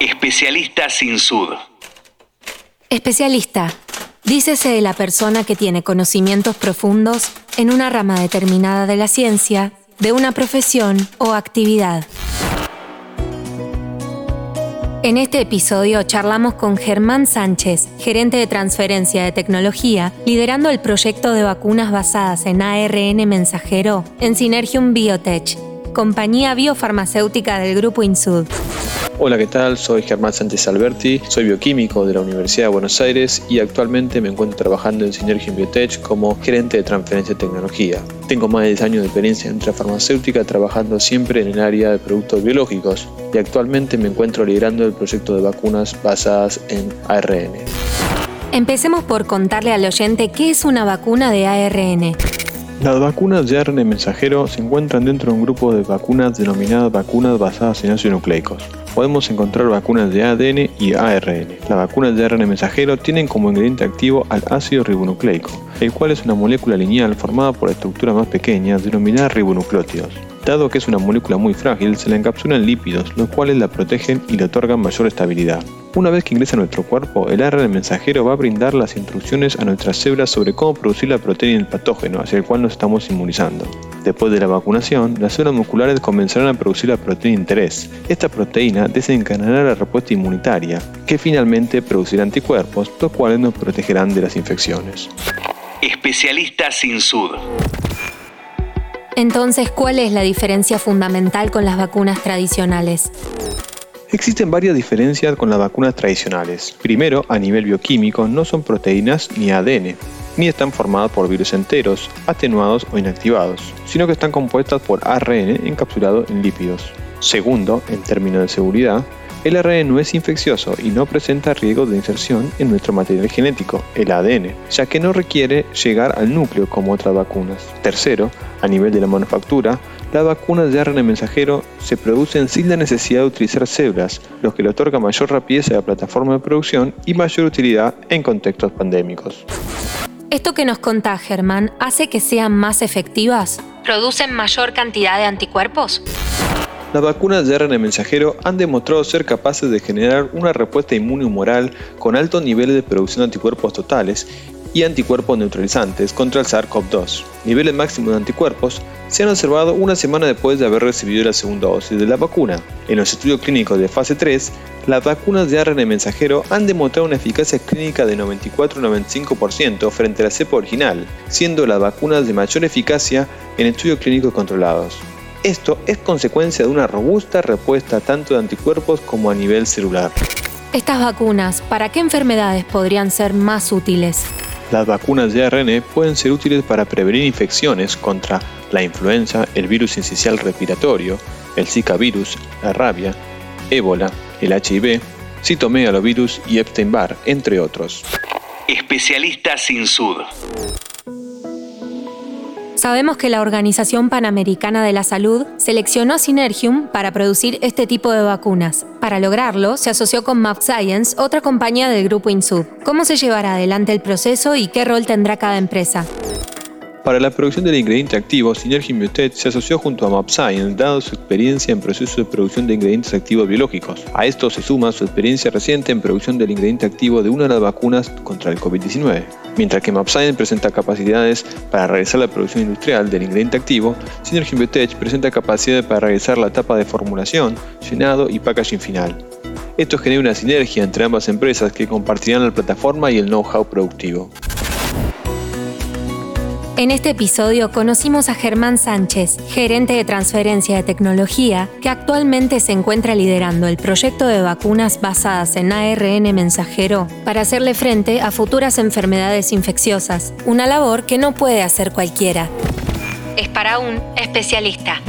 Especialista sin sud. Especialista. Dícese de la persona que tiene conocimientos profundos en una rama determinada de la ciencia, de una profesión o actividad. En este episodio charlamos con Germán Sánchez, gerente de transferencia de tecnología, liderando el proyecto de vacunas basadas en ARN mensajero en Synergium Biotech, compañía biofarmacéutica del grupo Insud. Hola, ¿qué tal? Soy Germán Sánchez Alberti, soy bioquímico de la Universidad de Buenos Aires y actualmente me encuentro trabajando en Synergium Biotech como gerente de transferencia de tecnología. Tengo más de 10 años de experiencia en farmacéutica trabajando siempre en el área de productos biológicos y actualmente me encuentro liderando el proyecto de vacunas basadas en ARN. Empecemos por contarle al oyente qué es una vacuna de ARN. Las vacunas de ARN mensajero se encuentran dentro de un grupo de vacunas denominadas vacunas basadas en ácidos nucleicos podemos encontrar vacunas de ADN y ARN. Las vacunas de ARN mensajero tienen como ingrediente activo al ácido ribonucleico, el cual es una molécula lineal formada por estructuras más pequeñas denominadas ribonucleótidos. Dado que es una molécula muy frágil, se la encapsulan lípidos, los cuales la protegen y le otorgan mayor estabilidad. Una vez que ingresa a nuestro cuerpo, el ARN mensajero va a brindar las instrucciones a nuestras células sobre cómo producir la proteína del patógeno hacia el cual nos estamos inmunizando. Después de la vacunación, las células musculares comenzarán a producir la proteína de interés. Esta proteína desencadenará la respuesta inmunitaria, que finalmente producirá anticuerpos, los cuales nos protegerán de las infecciones. Especialista sin sud. Entonces, ¿cuál es la diferencia fundamental con las vacunas tradicionales? Existen varias diferencias con las vacunas tradicionales. Primero, a nivel bioquímico, no son proteínas ni ADN, ni están formadas por virus enteros, atenuados o inactivados, sino que están compuestas por ARN encapsulado en lípidos. Segundo, en términos de seguridad, el ARN no es infeccioso y no presenta riesgo de inserción en nuestro material genético, el ADN, ya que no requiere llegar al núcleo como otras vacunas. Tercero, a nivel de la manufactura, las vacunas de ARN mensajero se producen sin la necesidad de utilizar células, lo que le otorga mayor rapidez a la plataforma de producción y mayor utilidad en contextos pandémicos. Esto que nos contá Germán hace que sean más efectivas. ¿Producen mayor cantidad de anticuerpos? Las vacunas de ARN mensajero han demostrado ser capaces de generar una respuesta inmune humoral con altos niveles de producción de anticuerpos totales y anticuerpos neutralizantes contra el SARS-CoV-2. Niveles máximos de anticuerpos se han observado una semana después de haber recibido la segunda dosis de la vacuna. En los estudios clínicos de fase 3, las vacunas de ARN mensajero han demostrado una eficacia clínica de 94-95% frente a la cepa original, siendo las vacunas de mayor eficacia en estudios clínicos controlados. Esto es consecuencia de una robusta respuesta tanto de anticuerpos como a nivel celular. Estas vacunas, ¿para qué enfermedades podrían ser más útiles? Las vacunas de ARN pueden ser útiles para prevenir infecciones contra la influenza, el virus incisional respiratorio, el Zika virus, la rabia, ébola, el HIV, citomegalovirus y Epstein-Barr, entre otros. Especialista sin sud. Sabemos que la Organización Panamericana de la Salud seleccionó Synergium para producir este tipo de vacunas. Para lograrlo, se asoció con MapScience, otra compañía del grupo Insud. ¿Cómo se llevará adelante el proceso y qué rol tendrá cada empresa? Para la producción del ingrediente activo, Synergium Biotech se asoció junto a MapScience, dado su experiencia en procesos de producción de ingredientes activos biológicos. A esto se suma su experiencia reciente en producción del ingrediente activo de una de las vacunas contra el COVID-19. Mientras que MapScience presenta capacidades para realizar la producción industrial del ingrediente activo, Synergium Biotech presenta capacidades para realizar la etapa de formulación, llenado y packaging final. Esto genera una sinergia entre ambas empresas que compartirán la plataforma y el know-how productivo. En este episodio conocimos a Germán Sánchez, gerente de transferencia de tecnología, que actualmente se encuentra liderando el proyecto de vacunas basadas en ARN mensajero para hacerle frente a futuras enfermedades infecciosas, una labor que no puede hacer cualquiera. Es para un especialista.